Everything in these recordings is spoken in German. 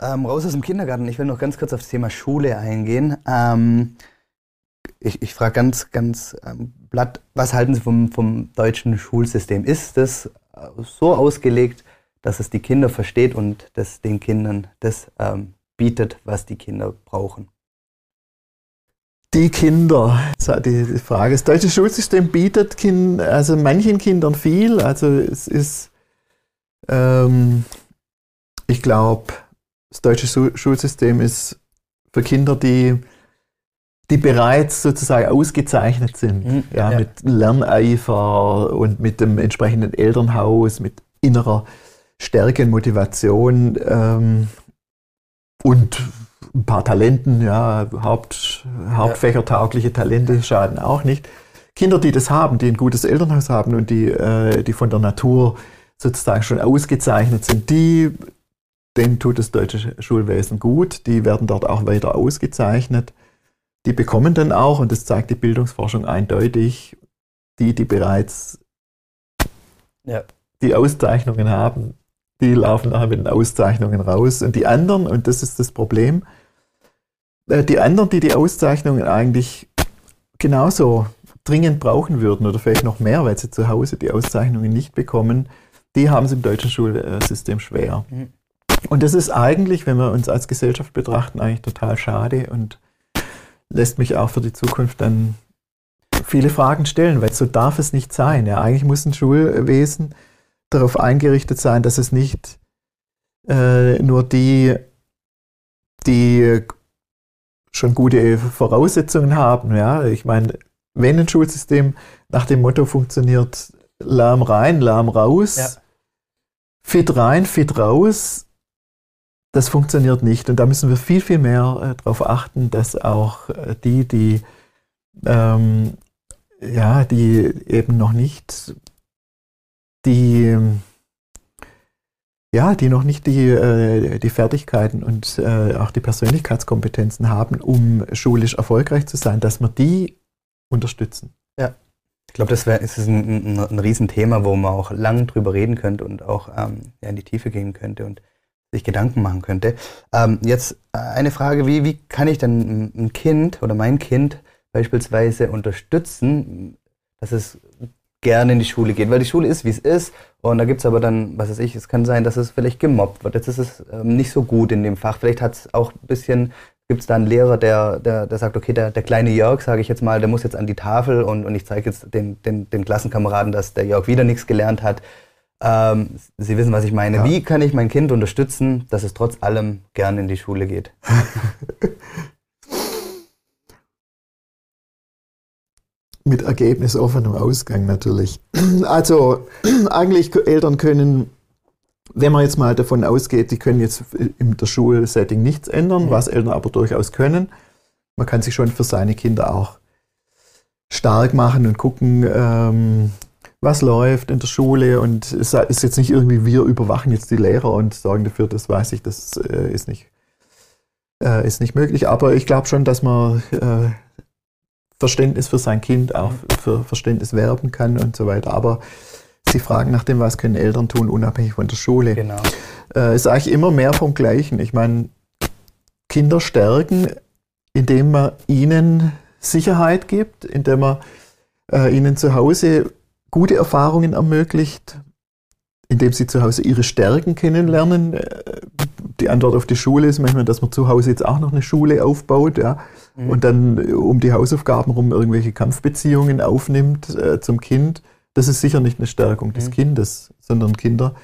ähm, raus aus dem Kindergarten. Ich will noch ganz kurz auf das Thema Schule eingehen. Ähm, ich ich frage ganz, ganz ähm, platt, was halten Sie vom, vom deutschen Schulsystem? Ist das äh, so ausgelegt, dass es die Kinder versteht und das den Kindern das ähm, bietet, was die Kinder brauchen? Die Kinder, die Frage. Das deutsche Schulsystem bietet kind, also manchen Kindern viel. Also es ist, ähm, ich glaube, das deutsche Schulsystem ist für Kinder, die, die bereits sozusagen ausgezeichnet sind, mhm, ja, ja, mit Lerneifer und mit dem entsprechenden Elternhaus, mit innerer Stärke und Motivation ähm, und ein paar Talenten, ja, Haupt, Hauptfächertaugliche Talente schaden auch nicht. Kinder, die das haben, die ein gutes Elternhaus haben und die, äh, die von der Natur sozusagen schon ausgezeichnet sind, die, denen tut das deutsche Schulwesen gut, die werden dort auch weiter ausgezeichnet. Die bekommen dann auch, und das zeigt die Bildungsforschung eindeutig, die, die bereits ja. die Auszeichnungen haben, die laufen nachher mit den Auszeichnungen raus. Und die anderen, und das ist das Problem, äh, die anderen, die die Auszeichnungen eigentlich genauso dringend brauchen würden oder vielleicht noch mehr, weil sie zu Hause die Auszeichnungen nicht bekommen, die haben es im deutschen Schulsystem schwer. Mhm. Und das ist eigentlich, wenn wir uns als Gesellschaft betrachten, eigentlich total schade und lässt mich auch für die Zukunft dann viele Fragen stellen, weil so darf es nicht sein. Ja, eigentlich muss ein Schulwesen darauf eingerichtet sein, dass es nicht äh, nur die, die schon gute Voraussetzungen haben. Ja? Ich meine, wenn ein Schulsystem nach dem Motto funktioniert, Lärm rein, Lärm raus, ja. fit rein, fit raus, das funktioniert nicht. Und da müssen wir viel, viel mehr äh, darauf achten, dass auch äh, die, die, ähm, ja, die eben noch nicht die, ja, die noch nicht die, äh, die Fertigkeiten und äh, auch die Persönlichkeitskompetenzen haben, um schulisch erfolgreich zu sein, dass wir die unterstützen. Ja. Ich glaube, das wär, ist ein, ein, ein Riesenthema, wo man auch lang drüber reden könnte und auch ähm, ja, in die Tiefe gehen könnte und sich Gedanken machen könnte. Ähm, jetzt äh, eine Frage, wie, wie kann ich denn ein Kind oder mein Kind beispielsweise unterstützen, dass es gerne in die Schule geht, weil die Schule ist, wie es ist. Und da gibt es aber dann, was weiß ich, es kann sein, dass es vielleicht gemobbt wird. Jetzt ist es ähm, nicht so gut in dem Fach. Vielleicht hat es auch ein bisschen, gibt es da einen Lehrer, der, der, der sagt, okay, der, der kleine Jörg, sage ich jetzt mal, der muss jetzt an die Tafel und, und ich zeige jetzt den, den, den Klassenkameraden, dass der Jörg wieder nichts gelernt hat. Ähm, Sie wissen, was ich meine. Ja. Wie kann ich mein Kind unterstützen, dass es trotz allem gern in die Schule geht? mit ergebnisoffenem Ausgang natürlich. Also eigentlich Eltern können, wenn man jetzt mal davon ausgeht, die können jetzt in der Schulsetting nichts ändern, mhm. was Eltern aber durchaus können. Man kann sich schon für seine Kinder auch stark machen und gucken, ähm, was läuft in der Schule und es ist jetzt nicht irgendwie, wir überwachen jetzt die Lehrer und sorgen dafür, das weiß ich, das äh, ist nicht, äh, ist nicht möglich. Aber ich glaube schon, dass man äh, Verständnis für sein Kind, auch für Verständnis werben kann und so weiter. Aber Sie fragen nach dem, was können Eltern tun, unabhängig von der Schule. Genau. Äh, ist eigentlich immer mehr vom Gleichen. Ich meine, Kinder stärken, indem man ihnen Sicherheit gibt, indem man äh, ihnen zu Hause gute Erfahrungen ermöglicht, indem sie zu Hause ihre Stärken kennenlernen. Äh, die Antwort auf die Schule ist manchmal, dass man zu Hause jetzt auch noch eine Schule aufbaut. Ja mhm. und dann äh, um die Hausaufgaben rum irgendwelche Kampfbeziehungen aufnimmt äh, zum Kind, das ist sicher nicht eine Stärkung des mhm. Kindes, sondern Kinder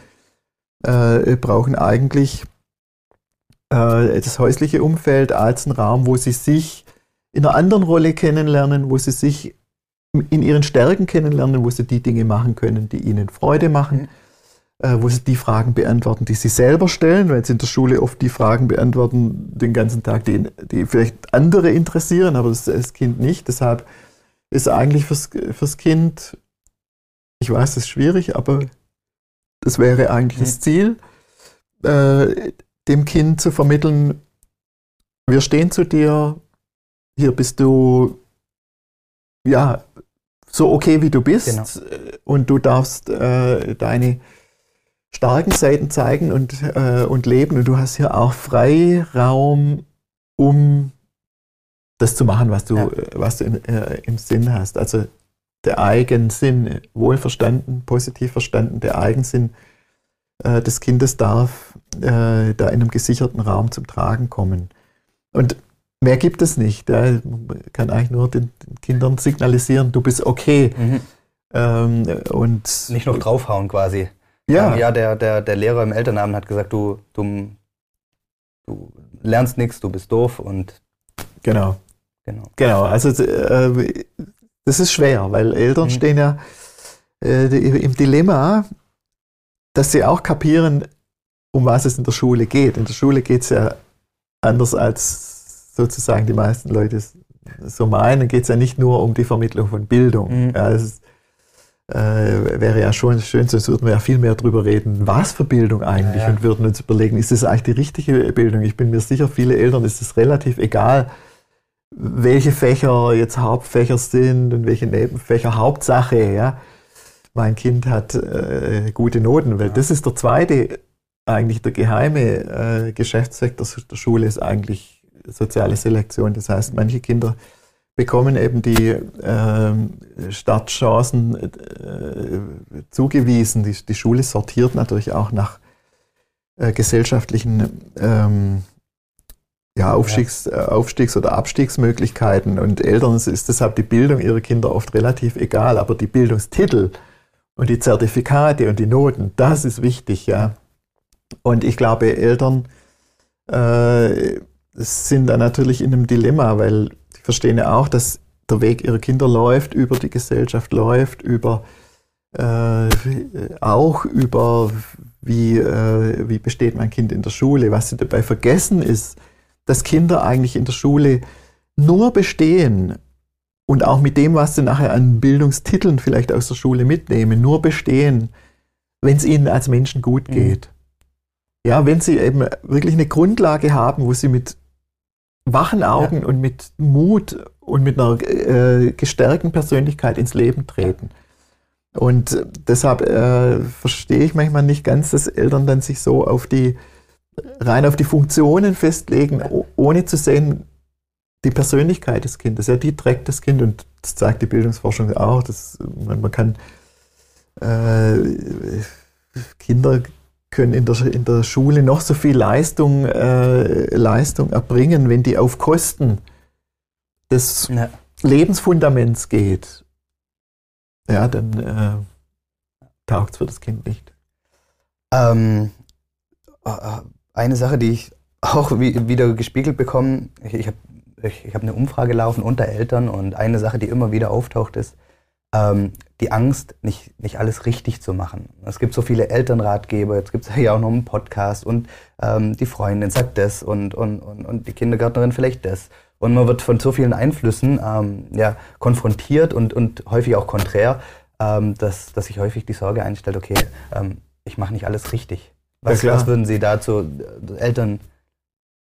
äh, brauchen eigentlich äh, das häusliche Umfeld als einen Raum, wo sie sich in einer anderen Rolle kennenlernen, wo sie sich in ihren Stärken kennenlernen, wo sie die Dinge machen können, die ihnen Freude machen. Mhm äh, wo sie die Fragen beantworten, die sie selber stellen, weil sie in der Schule oft die Fragen beantworten den ganzen Tag, die, die vielleicht andere interessieren, aber das, das Kind nicht. Deshalb ist eigentlich fürs, fürs Kind, ich weiß, das ist schwierig, aber das wäre eigentlich mhm. das Ziel, äh, dem Kind zu vermitteln, wir stehen zu dir, hier bist du, ja, so okay wie du bist genau. und du darfst äh, deine starken Seiten zeigen und, äh, und leben. Und du hast hier auch Freiraum, um das zu machen, was du, ja. was du in, äh, im Sinn hast. Also der Eigensinn, wohlverstanden, positiv verstanden, der Eigensinn äh, des Kindes darf äh, da in einem gesicherten Raum zum Tragen kommen. Und mehr gibt es nicht. Ja. Man kann eigentlich nur den, Kindern signalisieren, du bist okay. Mhm. Ähm, und nicht noch draufhauen quasi. Ja. Ähm, ja, der, der, der Lehrer im Elternabend hat gesagt, du, du, du lernst nichts, du bist doof und. Genau. Genau. Genau. Also äh, das ist schwer, weil Eltern mhm. stehen ja äh, im Dilemma, dass sie auch kapieren, um was es in der Schule geht. In der Schule geht es ja anders als sozusagen die meisten Leute so meinen, geht es ja nicht nur um die Vermittlung von Bildung. Mhm. Ja, es äh, wäre ja schon schön, sonst würden wir ja viel mehr darüber reden, was für Bildung eigentlich ja, ja. und würden uns überlegen, ist das eigentlich die richtige Bildung? Ich bin mir sicher, viele Eltern ist es relativ egal, welche Fächer jetzt Hauptfächer sind und welche Nebenfächer. Hauptsache, ja, mein Kind hat äh, gute Noten, weil ja. das ist der zweite, eigentlich der geheime äh, Geschäftszweck der, der Schule ist eigentlich soziale Selektion. Das heißt, manche Kinder bekommen eben die äh, Startchancen äh, zugewiesen. Die, die, Schule sortiert natürlich auch nach äh, gesellschaftlichen ähm, ja, Aufstiegs-. Äh, Aufstiegs oder Abstiegsmöglichkeiten. Und Eltern ist deshalb die Bildung ihrer Kinder oft relativ egal, aber die Bildungstitel und die Zertifikate und die Noten, das ist wichtig, ja. Und ich glaube, Eltern äh, sind da natürlich in einem Dilemma, weil sie verstehen ja auch, dass der Weg ihrer Kinder läuft, über die Gesellschaft läuft, über äh, auch über wie, äh, wie besteht mein Kind in der Schule. Was sie dabei vergessen ist, dass Kinder eigentlich in der Schule nur bestehen und auch mit dem, was sie nachher an Bildungstiteln vielleicht aus der Schule mitnehmen, nur bestehen, wenn es ihnen als Menschen gut mhm. geht. Mhm. Ja, wenn sie eben wirklich eine Grundlage haben, wo sie mit wachen Augen ja. und mit Mut und mit einer äh, gestärkten Persönlichkeit ins Leben treten. Und deshalb äh, verstehe ich manchmal nicht ganz, dass Eltern dann sich so auf die rein auf die Funktionen festlegen, ohne zu sehen, die Persönlichkeit des Kindes. Ja, die trägt das Kind und das zeigt die Bildungsforschung auch. Dass man, man kann äh, Kinder können in der, in der Schule noch so viel Leistung, äh, Leistung erbringen, wenn die auf Kosten des ja. Lebensfundaments geht. Ja, dann äh, taugt es für das Kind nicht. Ähm, äh, äh, eine Sache, die ich auch wieder gespiegelt bekomme, ich, ich habe ich, ich hab eine Umfrage laufen unter Eltern und eine Sache, die immer wieder auftaucht, ist ähm, die Angst, nicht, nicht alles richtig zu machen. Es gibt so viele Elternratgeber, jetzt gibt es ja auch noch einen Podcast und ähm, die Freundin sagt das und, und, und, und die Kindergärtnerin vielleicht das. Und man wird von so vielen Einflüssen ähm, ja, konfrontiert und, und häufig auch konträr, ähm, dass, dass sich häufig die Sorge einstellt, okay, ähm, ich mache nicht alles richtig. Was, ja, was würden Sie dazu äh, Eltern sagen?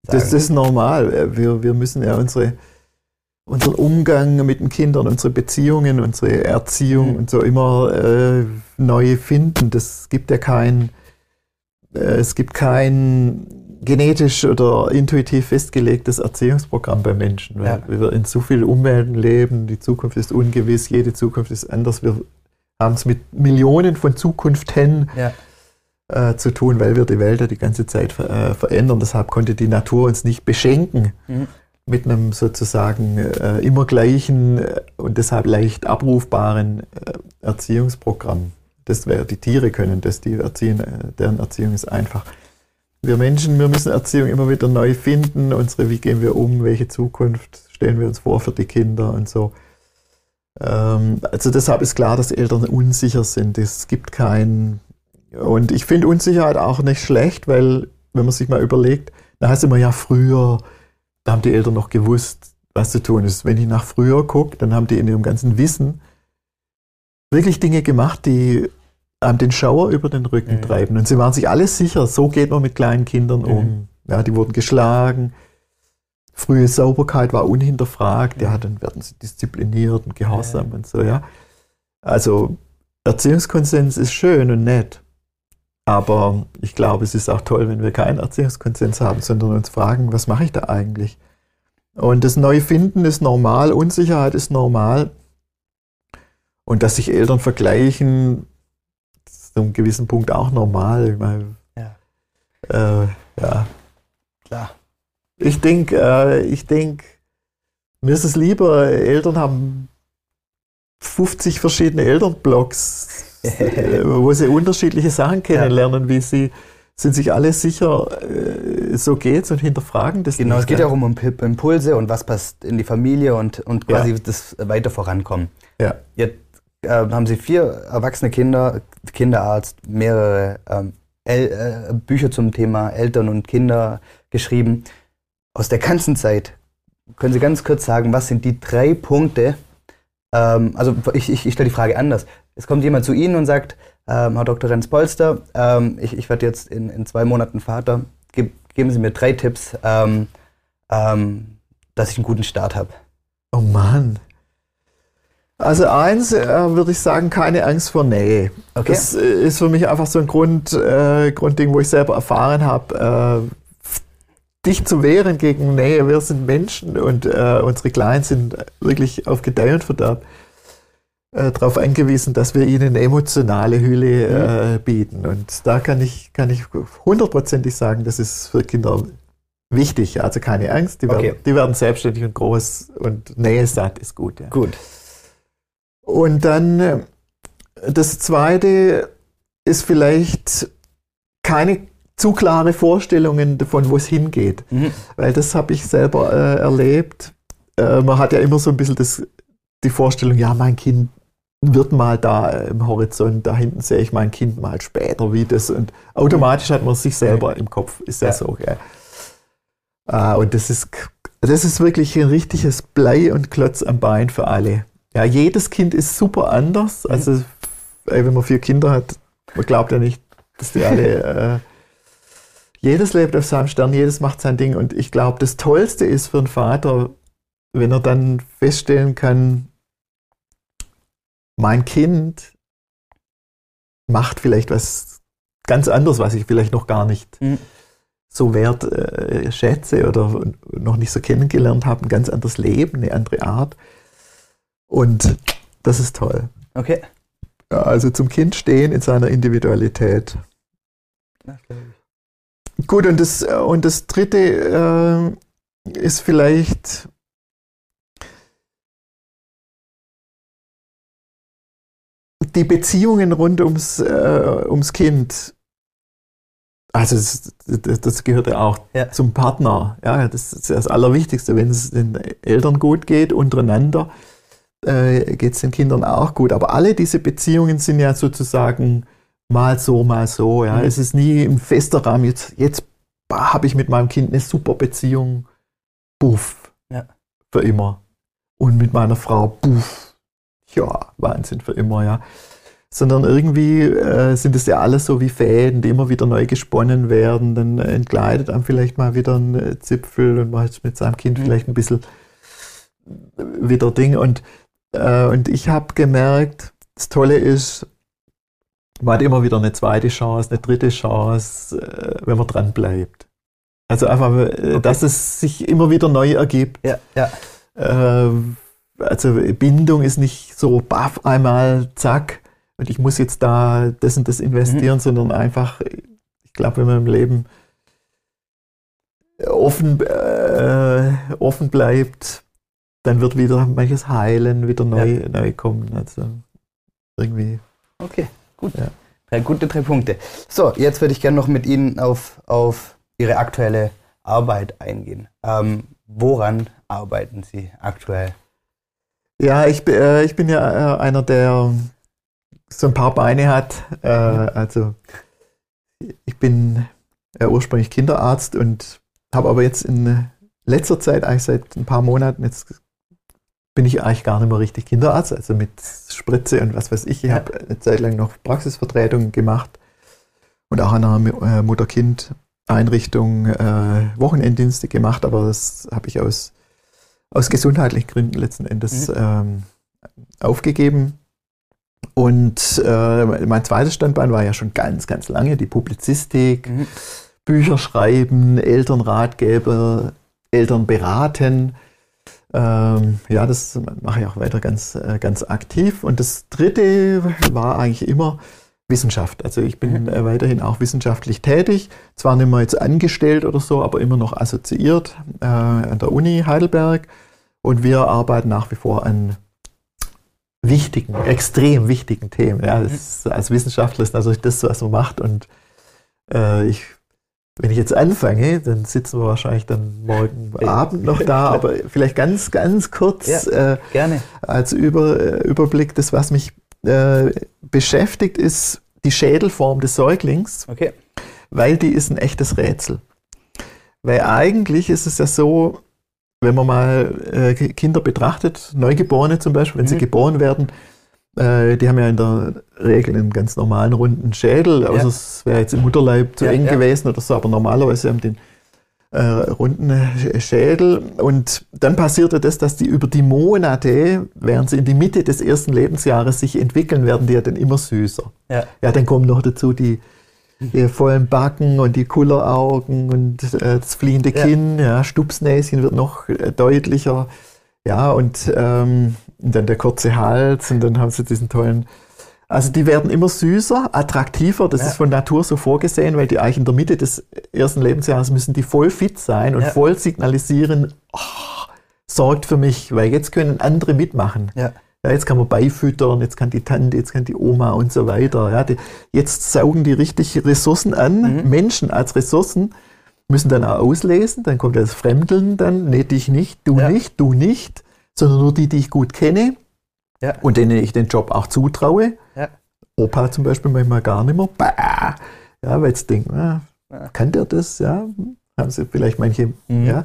Das, das, ist normal. Wir, wir müssen ja unsere, unseren Umgang mit den Kindern, unsere Beziehungen, unsere Erziehung mhm. und so immer äh, neu finden. Das gibt ja kein, äh, es gibt kein genetisch oder intuitiv festgelegtes Erziehungsprogramm bei Menschen, weil ja. wir in so vielen Umwelten leben, die Zukunft ist ungewiss, jede Zukunft ist anders. Wir haben es mit Millionen von Zukunften ja äh, zu tun, weil wir die Welt ja die ganze Zeit äh, verändern. Deshalb konnte die Natur uns nicht beschenken mhm. Mit einem sozusagen äh, immer gleichen äh, und deshalb leicht abrufbaren äh, Erziehungsprogramm. Das wäre, die Tiere können das, die erziehen, äh, deren Erziehung ist einfach. Wir Menschen, wir müssen Erziehung immer wieder neu finden. Unsere, wie gehen wir um, welche Zukunft stellen wir uns vor für die Kinder und so. Ähm, also deshalb ist klar, dass Eltern unsicher sind. Es gibt kein und ich finde Unsicherheit auch nicht schlecht, weil, wenn man sich mal überlegt, da heißt immer ja früher, da haben die Eltern noch gewusst, was zu tun ist. Wenn ich nach früher gucke, dann haben die in ihrem ganzen Wissen wirklich Dinge gemacht, die einem den Schauer über den Rücken mhm. treiben. Und sie waren sich alle sicher, so geht man mit kleinen Kindern um. Ja, die wurden geschlagen. Frühe Sauberkeit war unhinterfragt. Ja, dann werden sie diszipliniert und gehorsam und so, ja. Also Erziehungskonsens ist schön und nett. Aber ich glaube, es ist auch toll, wenn wir keinen Erziehungskonsens haben, sondern uns fragen, was mache ich da eigentlich? Und das Neufinden ist normal, Unsicherheit ist normal. Und dass sich Eltern vergleichen, ist zu einem gewissen Punkt auch normal. Ich meine, ja. Äh, ja. Klar. Ich denke, äh, ich denke, mir ist es lieber, Eltern haben 50 verschiedene Elternblogs, äh, wo sie unterschiedliche Sachen kennenlernen, ja. wie sie sind sich alle sicher, äh, so geht's und hinterfragen das Genau, nicht, es geht ja auch um Impulse und was passt in die Familie und, und quasi ja. das weiter vorankommen. Ja. Jetzt äh, haben Sie vier erwachsene Kinder, Kinderarzt, mehrere ähm, äh, Bücher zum Thema Eltern und Kinder geschrieben. Aus der ganzen Zeit, können Sie ganz kurz sagen, was sind die drei Punkte? Ähm, also ich, ich, ich stelle die Frage anders. Es kommt jemand zu Ihnen und sagt, ähm, Herr Dr. Renz-Polster, ähm, ich, ich werde jetzt in, in zwei Monaten Vater. Ge geben Sie mir drei Tipps, ähm, ähm, dass ich einen guten Start habe. Oh Mann. Also eins äh, würde ich sagen, keine Angst vor Nähe. Okay. Das äh, ist für mich einfach so ein Grund, äh, Grundding, wo ich selber erfahren habe, äh, dich zu wehren gegen Nähe. Wir sind Menschen und äh, unsere Kleinen sind wirklich auf Gedeih und Verderb äh, darauf angewiesen, dass wir ihnen emotionale Hülle mhm. bieten. Und da kann ich, kann ich hundertprozentig sagen, das ist für Kinder wichtig. Also keine Angst, die, okay. werden, die werden selbstständig und groß und Nähe satt ist gut. Ja. Gut. Und dann äh, das Zweite ist vielleicht keine zu klare Vorstellungen davon, wo es hingeht. Mhm. Weil das habe ich selber äh, erlebt. Äh, man hat ja immer so ein bisschen das, die Vorstellung, ja, mein Kind wird mal da äh, im Horizont, da hinten sehe ich mein Kind mal später, wie das. Und automatisch hat man sich selber im Kopf, ist ja, ja. so. Gell? Ah, und das ist, das ist wirklich ein richtiges Blei und Klotz am Bein für alle. Ja, jedes Kind ist super anders. Mhm. Also, ey, wenn man vier Kinder hat, man glaubt ja nicht, dass die alle. Jedes lebt auf seinem Stern, jedes macht sein Ding. Und ich glaube, das Tollste ist für einen Vater, wenn er dann feststellen kann, mein Kind macht vielleicht was ganz anderes, was ich vielleicht noch gar nicht mhm. so wert äh, schätze oder noch nicht so kennengelernt habe, ein ganz anderes Leben, eine andere Art. Und das ist toll. Okay. Also zum Kind stehen in seiner Individualität. Gut, und das, und das dritte äh, ist vielleicht die Beziehungen rund ums, äh, ums Kind. Also das, das, das gehört ja auch ja. zum Partner. Ja, das ist das Allerwichtigste. Wenn es den Eltern gut geht, untereinander, äh, geht es den Kindern auch gut. Aber alle diese Beziehungen sind ja sozusagen mal so, mal so. Ja. Mhm. Es ist nie im fester Rahmen. Jetzt, jetzt habe ich mit meinem Kind eine super Beziehung. Buff. Ja. Für immer. Und mit meiner Frau, buff. Ja, Wahnsinn für immer, ja. Sondern irgendwie äh, sind es ja alles so wie Fäden, die immer wieder neu gesponnen werden. Dann entgleitet einem vielleicht mal wieder ein äh, Zipfel und man hat mit seinem Kind mhm. vielleicht ein bisschen wieder Ding. Und äh, und ich habe gemerkt, das Tolle ist, man hat immer wieder eine zweite Chance, eine dritte Chance, äh, wenn man dran bleibt. Also einfach, äh, okay. dass es sich immer wieder neu ergibt. Ja, ja. also Bindung ist nicht so baff einmal, zack, und ich muss jetzt da das und das investieren, mhm. sondern einfach, ich glaube, wenn man im Leben offen, äh, offen bleibt, dann wird wieder manches heilen, wieder neu, ja. neu kommen. Also irgendwie. Okay, gut. Ja. Drei gute drei Punkte. So, jetzt würde ich gerne noch mit Ihnen auf, auf Ihre aktuelle Arbeit eingehen. Ähm, woran arbeiten Sie aktuell? Ja, ich, äh, ich bin ja äh, einer, der so ein paar Beine hat. Äh, also ich bin ursprünglich Kinderarzt und habe aber jetzt in letzter Zeit, eigentlich seit ein paar Monaten, jetzt bin ich eigentlich gar nicht mehr richtig Kinderarzt, also mit Spritze und was weiß ich. Ich ja. habe eine Zeit lang noch Praxisvertretungen gemacht und auch an einer äh, Mutter-Kind-Einrichtung äh, Wochenenddienste gemacht, aber das habe ich aus, aus gesundheitlichen Gründen letzten Endes mhm. ähm, aufgegeben. Und äh, mein zweites Standbein war ja schon ganz, ganz lange die Publizistik, mhm. Bücher schreiben, Elternratgeber, Eltern beraten. Ähm, ja, das mache ich auch weiter ganz, äh, ganz aktiv. Und das dritte war eigentlich immer Wissenschaft. Also ich bin mhm. äh, weiterhin auch wissenschaftlich tätig, zwar nicht mehr jetzt angestellt oder so, aber immer noch assoziiert äh, an der Uni Heidelberg. Und wir arbeiten nach wie vor an wichtigen, extrem wichtigen Themen. Ja, ist, als Wissenschaftler ist natürlich das, was man macht. Und äh, ich, wenn ich jetzt anfange, dann sitzen wir wahrscheinlich dann morgen Abend noch da, aber vielleicht ganz, ganz kurz ja, äh, gerne. als Über, äh, Überblick, das, was mich äh, beschäftigt, ist die Schädelform des Säuglings, okay. weil die ist ein echtes Rätsel. Weil eigentlich ist es ja so, wenn man mal äh, Kinder betrachtet, Neugeborene zum Beispiel, wenn mhm. sie geboren werden, äh, die haben ja in der Regel einen ganz normalen runden Schädel, außer ja. es wäre jetzt im Mutterleib zu eng gewesen oder so, aber normalerweise haben die den äh, runden Schädel. Und dann passierte das, dass die über die Monate, während sie in die Mitte des ersten Lebensjahres sich entwickeln, werden die ja dann immer süßer. Ja, ja dann kommen noch dazu die die vollen Backen und die Kulleraugen und äh, das fliehende Kinn, ja. ja, Stupsnäschen wird noch äh, deutlicher. Ja, und, ähm, und dann der kurze Hals und dann haben sie diesen tollen. Also die werden immer süßer, attraktiver, das ja. ist von Natur so vorgesehen, weil die eigentlich in der Mitte des ersten Lebensjahres müssen die voll fit sein und ja. voll signalisieren, oh, sorgt für mich, weil jetzt können andere mitmachen. Ja. Ja, jetzt kann man beifüttern, jetzt kann die Tante, jetzt kann die Oma und so weiter. Ja, die, jetzt saugen die richtig Ressourcen an. Mhm. Menschen als Ressourcen müssen dann auch auslesen. Dann kommt das Fremdeln dann. Nee, dich nicht, du ja. nicht, du nicht, sondern nur die, die ich gut kenne ja. und denen ich den Job auch zutraue. Ja. Opa zum Beispiel manchmal gar nicht mehr. Bah! Ja, weil jetzt denken, ah, kann der das? Ja, haben sie vielleicht manche. Mhm. Ja.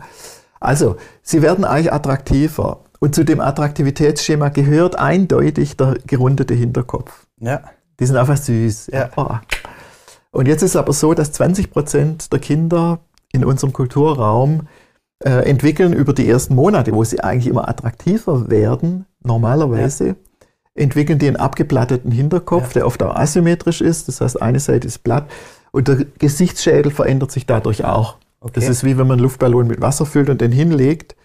Also, sie werden eigentlich attraktiver. Und zu dem Attraktivitätsschema gehört eindeutig der gerundete Hinterkopf. Ja. Die sind einfach süß. Ja. Oh. Und jetzt ist es aber so, dass 20 Prozent der Kinder in unserem Kulturraum äh, entwickeln über die ersten Monate, wo sie eigentlich immer attraktiver werden, normalerweise, ja. entwickeln die einen abgeplatteten Hinterkopf, ja. der oft auch asymmetrisch ist. Das heißt, eine Seite ist platt und der Gesichtsschädel verändert sich dadurch auch. Okay. Das ist wie wenn man einen Luftballon mit Wasser füllt und den hinlegt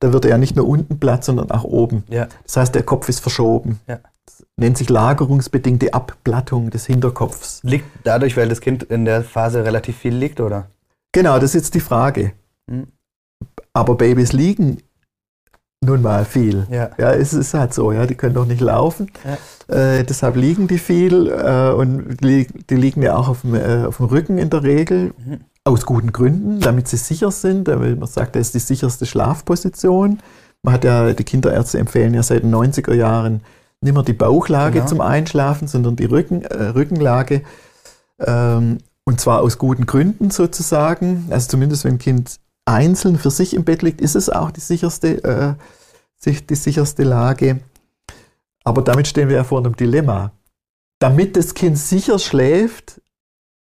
da wird er ja nicht nur unten platt, sondern auch oben. Ja. Das heißt, der Kopf ist verschoben. Ja. Das nennt sich lagerungsbedingte Abplattung des Hinterkopfs. Liegt dadurch, weil das Kind in der Phase relativ viel liegt, oder? Genau, das ist jetzt die Frage. Hm. Aber Babys liegen nun mal viel. Ja. ja, es ist halt so, ja, die können doch nicht laufen. Ja. Äh, deshalb liegen die viel äh, und die, die, liegen ja auch auf dem, äh, auf dem Rücken in der Regel. Mhm. Aus guten Gründen, damit sie sicher sind. Man sagt, das ist die sicherste Schlafposition. Man hat ja, die Kinderärzte empfehlen ja seit den 90er Jahren nicht mehr die Bauchlage genau. zum Einschlafen, sondern die Rücken, äh, Rückenlage. Ähm, und zwar aus guten Gründen sozusagen. Also zumindest wenn ein Kind einzeln für sich im Bett liegt, ist es auch die sicherste, äh, die sicherste Lage. Aber damit stehen wir ja vor einem Dilemma. Damit das Kind sicher schläft,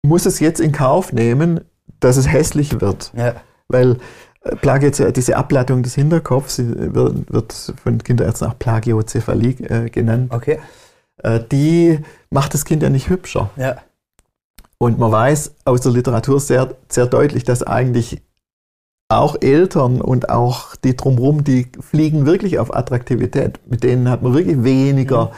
muss es jetzt in Kauf nehmen, dass es hässlich wird. Ja. Weil äh, Plagio, diese Ableitung des Hinterkopfs wird, wird von Kinderärzten auch Plagiozephalie äh, genannt. Okay. Äh, die macht das Kind ja nicht hübscher. Ja. Und man weiß aus der Literatur sehr, sehr deutlich, dass eigentlich auch Eltern und auch die drumherum, die fliegen wirklich auf Attraktivität. Mit denen hat man wirklich weniger.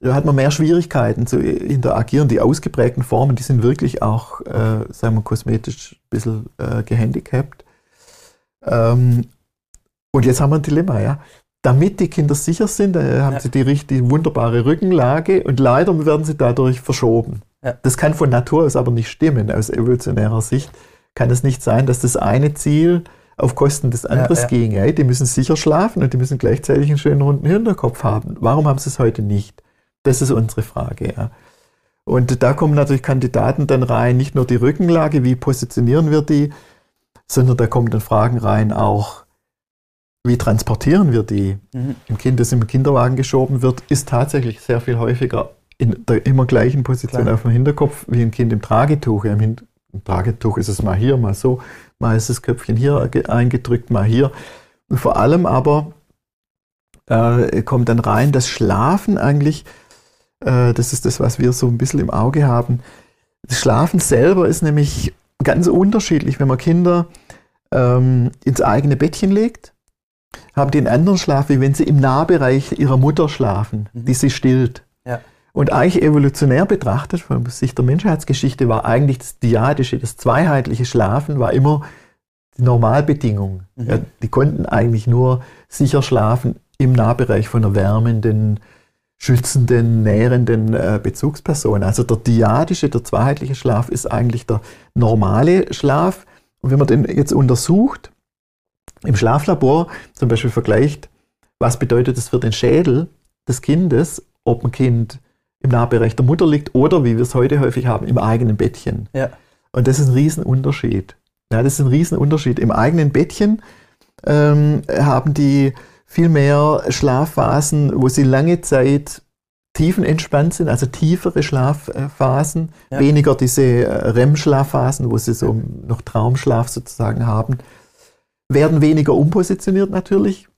Da hat man mehr Schwierigkeiten zu interagieren. Die ausgeprägten Formen, die sind wirklich auch, äh, sagen wir, kosmetisch ein bisschen äh, gehandicapt. Ähm, und jetzt haben wir ein Dilemma, ja. Damit die Kinder sicher sind, äh, haben ja. sie die richtig wunderbare Rückenlage und leider werden sie dadurch verschoben. Ja. Das kann von Natur aus aber nicht stimmen. Aus evolutionärer Sicht kann es nicht sein, dass das eine Ziel auf Kosten des anderes ja, ging. Ja. Die müssen sicher schlafen und die müssen gleichzeitig einen schönen runden Hinterkopf haben. Warum haben sie es heute nicht? Das ist unsere Frage. Ja. Und da kommen natürlich Kandidaten dann rein, nicht nur die Rückenlage, wie positionieren wir die, sondern da kommen dann Fragen rein auch, wie transportieren wir die? Mhm. Ein Kind, das im Kinderwagen geschoben wird, ist tatsächlich sehr viel häufiger in der immer gleichen Position Klar. auf dem Hinterkopf wie ein Kind im Tragetuch. Im, Im Tragetuch ist es mal hier, mal so, mal ist das Köpfchen hier eingedrückt, mal hier. Und vor allem aber äh, kommt dann rein, dass Schlafen eigentlich Äh, das ist das, was wir so ein bisschen im Auge haben. Das Schlafen selber ist nämlich ganz unterschiedlich. Wenn man Kinder ähm, ins eigene Bettchen legt, haben die einen anderen Schlaf, wie wenn sie im Nahbereich ihrer Mutter schlafen, mhm. die sie stillt. Ja. Und eigentlich evolutionär betrachtet, von Sicht der Menschheitsgeschichte, war eigentlich das diadische, das zweiheitliche Schlafen war immer die Normalbedingung. Mhm. Ja, die konnten eigentlich nur sicher schlafen im Nahbereich von einer wärmenden, schützenden, nährenden äh, Bezugsperson. Also der diadische, der zweiheitliche Schlaf ist eigentlich der normale Schlaf. Und wenn man den jetzt untersucht, im Schlaflabor zum Beispiel vergleicht, was bedeutet das für den Schädel des Kindes, ob ein Kind im Nahbereich der Mutter liegt oder, wie wir es heute häufig haben, im eigenen Bettchen. Ja. Und das ist ein Riesenunterschied. Ja, das ist ein Riesenunterschied. Im eigenen Bettchen ähm, haben die viel mehr Schlafphasen, wo sie lange Zeit tiefenentspannt sind, also tiefere Schlafphasen, ja. weniger diese äh, REM-Schlafphasen, wo sie so noch Traumschlaf sozusagen haben, werden weniger umpositioniert natürlich.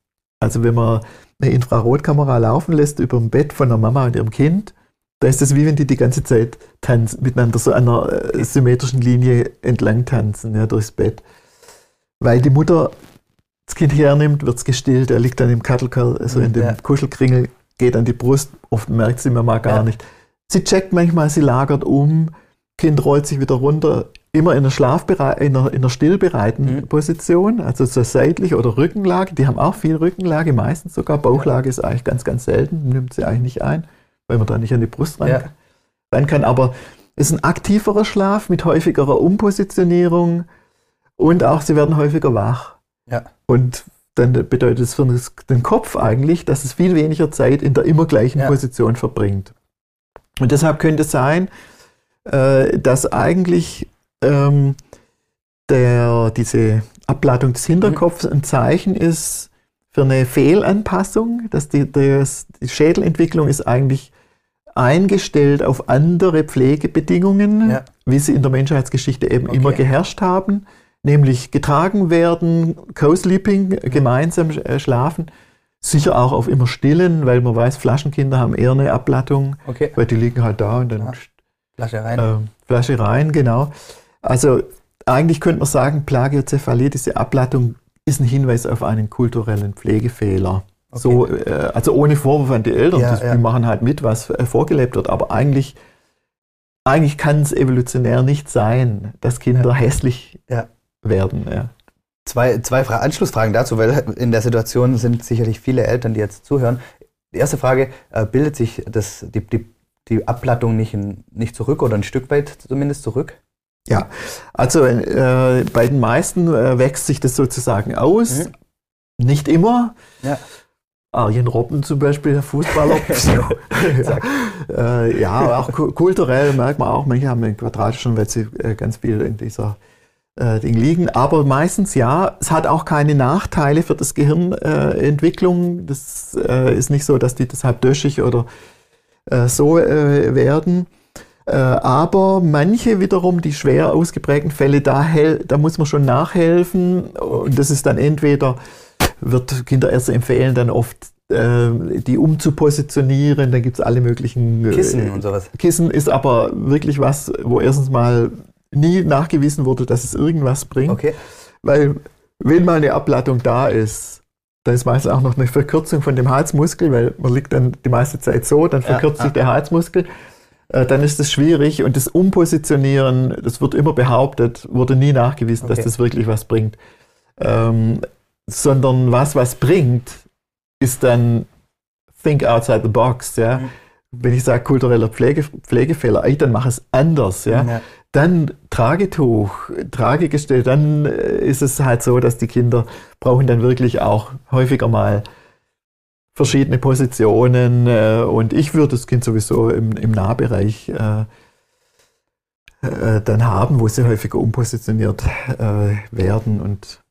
Also wenn man eine Infrarotkamera laufen lässt über dem Bett von der Mama und ihrem Kind, da ist es wie wenn die die ganze Zeit tanzen, miteinander so an einer äh, symmetrischen Linie entlang tanzen, ja, durchs Bett. Weil die Mutter das Kind hernimmt, wird es gestillt, er liegt dann im Kattelkerl, also in dem ja. Kuschelkringel, geht an die Brust, oft merkt sie Mama gar ja. nicht. Sie checkt manchmal, sie lagert um, Kind rollt sich wieder runter, immer in einer, Schlafbereit in einer, in einer stillbereiten mhm. Position, also so seitlich oder Rückenlage. Die haben auch viel Rückenlage, meistens sogar. Bauchlage ist eigentlich ganz, ganz selten, nimmt sie eigentlich nicht ein, weil man da nicht an die Brust ran, ja. rein kann. Aber es ist ein aktiverer Schlaf mit häufigerer Umpositionierung und auch sie werden häufiger wach. Ja. Und dann bedeutet es für den Kopf eigentlich, dass es viel weniger Zeit in der immer gleichen ja. Position verbringt. Und deshalb könnte es sein, äh, dass eigentlich ähm, der, diese Abladung des Hinterkopfs ein Zeichen ist für eine Fehlanpassung, dass die, das, die Schädelentwicklung ist eigentlich eingestellt auf andere Pflegebedingungen, ja. wie sie in der Menschheitsgeschichte eben okay. immer geherrscht haben, nämlich getragen werden, Co-Sleeping, gemeinsam äh, schlafen, sicher auch auf immer stillen, weil man weiß, Flaschenkinder haben eher eine Ablattung, okay. weil die liegen halt da und dann ja. Flasche rein. Äh, Flasche rein, genau. Also eigentlich könnte man sagen, Plagiozephalie, diese Ablattung, ist ein Hinweis auf einen kulturellen Pflegefehler. Okay. So, äh, also ohne Vorwurf an die Eltern, ja, die, ja. machen halt mit, was äh, vorgelebt wird, aber eigentlich, eigentlich kann es evolutionär nicht sein, dass Kinder ja. hässlich werden. Zwei, zwei Anschlussfragen dazu, weil in der Situation sind sicherlich viele Eltern, die jetzt zuhören. Die erste Frage, äh, bildet sich das, die, die, die Abplattung nicht, in, nicht zurück oder ein Stück weit zumindest zurück? Ja, also äh, bei den meisten äh, wächst sich das sozusagen aus. Mhm. Nicht immer. Ja. Arjen Robben zum Beispiel, der Fußballer. ja. Äh, ja, auch kulturell merkt man auch, manche haben einen quadratischen, weil sie äh, ganz viel in dieser äh, Ding liegen. Aber meistens ja, es hat auch keine Nachteile für das Gehirnentwicklung. das äh, ist nicht so, dass die deshalb döschig oder so werden. Aber manche wiederum, die schwer ausgeprägten Fälle, da, da muss man schon nachhelfen. Und das ist dann entweder, wird Kinderärzte empfehlen, dann oft äh, die umzupositionieren. Dann gibt es alle möglichen äh, Kissen und sowas. Kissen ist aber wirklich was, wo erstens mal nie nachgewiesen wurde, dass es irgendwas bringt. Okay. Weil wenn mal eine Ablattung da ist, da ist meistens auch noch eine Verkürzung von dem Halsmuskel, weil man liegt dann die meiste Zeit so, dann verkürzt ja, sich der Halsmuskel. Äh, dann ist es schwierig und das Umpositionieren, das wird immer behauptet, wurde nie nachgewiesen, okay. dass das wirklich was bringt. Ähm, sondern was was bringt, ist dann think outside the box, ja. Mhm. Wenn ich sage kultureller Pflege, Pflegefehler, ey, dann mach es anders, ja. ja. Dann Tragetuch, Tragegestell, dann äh, ist es halt so, dass die Kinder brauchen dann wirklich auch häufiger mal verschiedene Positionen äh, und ich würde das Kind sowieso im, im Nahbereich äh, äh, dann haben, wo sie häufiger umpositioniert äh, werden. Und,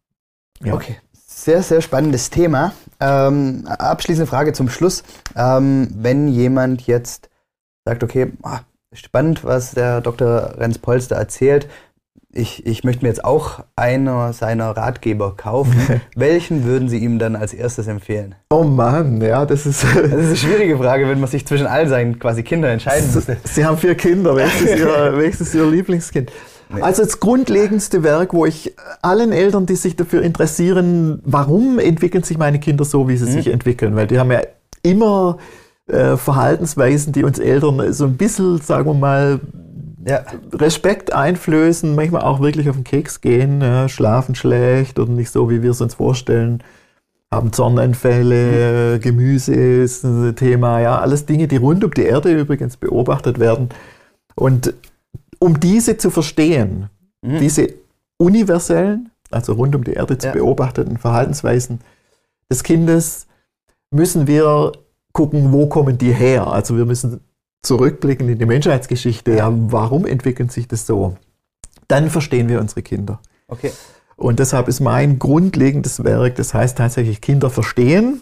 ja. Okay, sehr, sehr spannendes Thema. Ähm, abschließende Frage zum Schluss. Ähm, wenn jemand jetzt sagt, okay, ah, spannend, was der Dr. Renz Polster erzählt, ich, ich möchte mir jetzt auch einer seiner Ratgeber kaufen. Welchen würden Sie ihm dann als erstes empfehlen? Oh Mann, ja, das ist. Das ist eine schwierige Frage, wenn man sich zwischen all seinen quasi Kindern entscheiden müsste. Sie haben vier Kinder, welches ist Ihr, welches ist Ihr Lieblingskind? Nee. Also das grundlegendste Werk, wo ich allen Eltern, die sich dafür interessieren, warum entwickeln sich meine Kinder so, wie sie mhm. sich entwickeln, weil die haben ja immer äh, Verhaltensweisen, die uns Eltern so ein bisschen, sagen wir mal, ja. Respekt einflößen, manchmal auch wirklich auf den Keks gehen, ja, schlafen schlecht oder nicht so, wie wir es uns vorstellen, haben Zornanfälle, mhm. Gemüse ist ein Thema, ja, alles Dinge, die rund um die Erde übrigens beobachtet werden. Und um diese zu verstehen, mhm. diese universellen, also rund um die Erde zu ja. beobachteten Verhaltensweisen des Kindes, müssen wir gucken, wo kommen die her. Also wir müssen zurückblicken in die Menschheitsgeschichte, ja, warum entwickelt sich das so? Dann verstehen wir unsere Kinder. Okay. Und deshalb ist mein grundlegendes Werk, das heißt tatsächlich Kinder verstehen,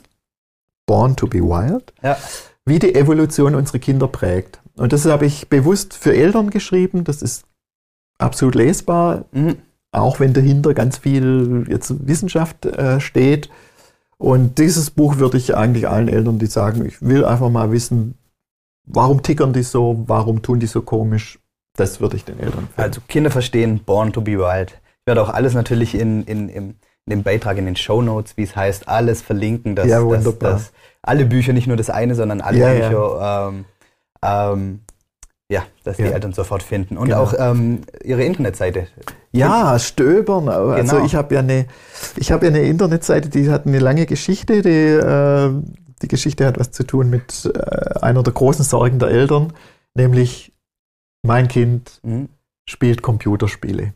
Born to be Wild, ja. wie die Evolution unsere Kinder prägt. Und das habe ich bewusst für Eltern geschrieben, das ist absolut lesbar, mhm. auch wenn dahinter ganz viel jetzt Wissenschaft äh, steht. Und dieses Buch würde ich eigentlich allen Eltern, die sagen, ich will einfach mal wissen, Warum tickern die so? Warum tun die so komisch? Das würde ich den Eltern empfehlen. Also Kinder verstehen Born to be Wild. Ich werde auch alles natürlich in, in, in, in dem Beitrag in den Show Notes, wie es heißt, alles verlinken, dass, ja, dass, dass alle Bücher, nicht nur das eine, sondern alle ja, Bücher, ja. Ähm, ähm, ja, dass die Eltern sofort finden. Und genau. auch ähm, ihre Internetseite. Ja, stöbern. Also genau. ich habe ja eine, ich habe ja eine Internetseite, die hat eine lange Geschichte, die äh, die Geschichte hat was zu tun mit äh, einer der großen Sorgen der Eltern, nämlich mein Kind mhm. spielt Computerspiele.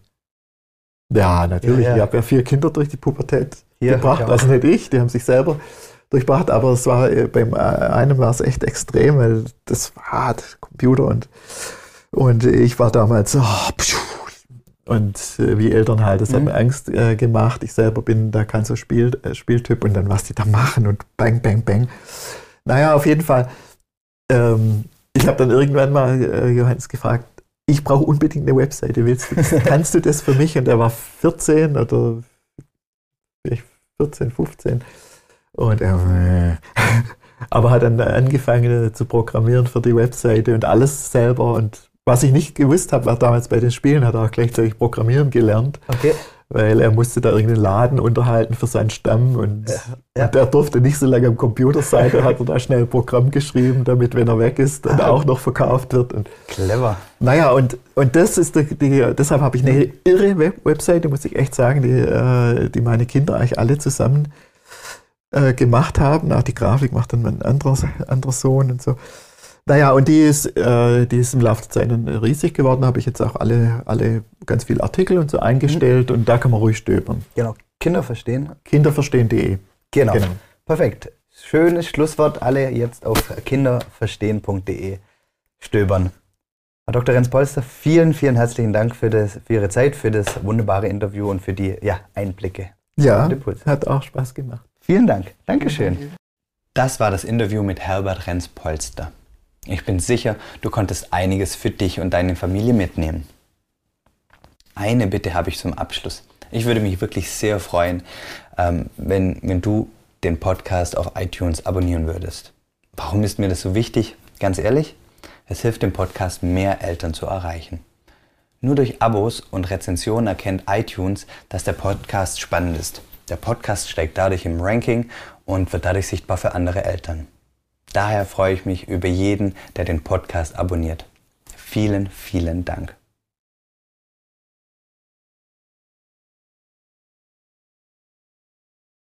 Ja, natürlich. Ja, ja. Ich habe ja vier Kinder durch die Pubertät Hier, gebracht, also nicht ich, die haben sich selber durchbracht, aber es war äh, beim äh, einen war es echt extrem, weil das war Computer und, und ich war damals oh, pschuh, und äh, wie Eltern halt, das mhm. hat mir Angst äh, gemacht. Ich selber bin da kein so Spiel, äh, Spieltyp und dann was die da machen und bang, bang, bang. Naja, auf jeden Fall. Ähm, ich habe dann irgendwann mal äh, Johannes gefragt, ich brauche unbedingt eine Webseite. Willst du, kannst du das für mich? Und er war 14 oder vielleicht 14, 15. Und er, aber hat dann angefangen zu programmieren für die Webseite und alles selber und was ich nicht gewusst habe, war damals bei den Spielen, hat er auch gleichzeitig Programmieren gelernt. Okay. Weil er musste da irgendeinen Laden unterhalten für seinen Stamm und, ja. und er durfte nicht so lange am Computer sein. Da hat er da schnell ein Programm geschrieben, damit, wenn er weg ist, dann auch noch verkauft wird. Und, Clever. Naja, und, und das ist die, die deshalb habe ich eine irre Web Webseite, muss ich echt sagen, die, äh, die meine Kinder eigentlich alle zusammen äh, gemacht haben. Auch die Grafik macht dann mein anderer, anderer Sohn und so. Naja, und die ist, äh, die ist im Laufe der Zeit riesig geworden. Da habe ich jetzt auch alle, alle ganz viele Artikel und so eingestellt mhm. und da kann man ruhig stöbern. Genau. Kinder verstehen. Kinderverstehen.de. Genau. genau. Perfekt. Schönes Schlusswort. Alle jetzt auf kinderverstehen.de stöbern. Herr Dr. Renz-Polster, vielen, vielen herzlichen Dank für, das, für Ihre Zeit, für das wunderbare Interview und für die ja, Einblicke. Ja, hat auch Spaß gemacht. Vielen Dank. Dankeschön. Das war das Interview mit Herbert Renz-Polster. Ich bin sicher, du konntest einiges für dich und deine Familie mitnehmen. Eine Bitte habe ich zum Abschluss. Ich würde mich wirklich sehr freuen, ähm, wenn, wenn du den Podcast auf iTunes abonnieren würdest. Warum ist mir das so wichtig? Ganz ehrlich, es hilft dem Podcast, mehr Eltern zu erreichen. Nur durch Abos und Rezensionen erkennt iTunes, dass der Podcast spannend ist. Der Podcast steigt dadurch im Ranking und wird dadurch sichtbar für andere Eltern. Daher freue ich mich über jeden, der den Podcast abonniert. Vielen, vielen Dank.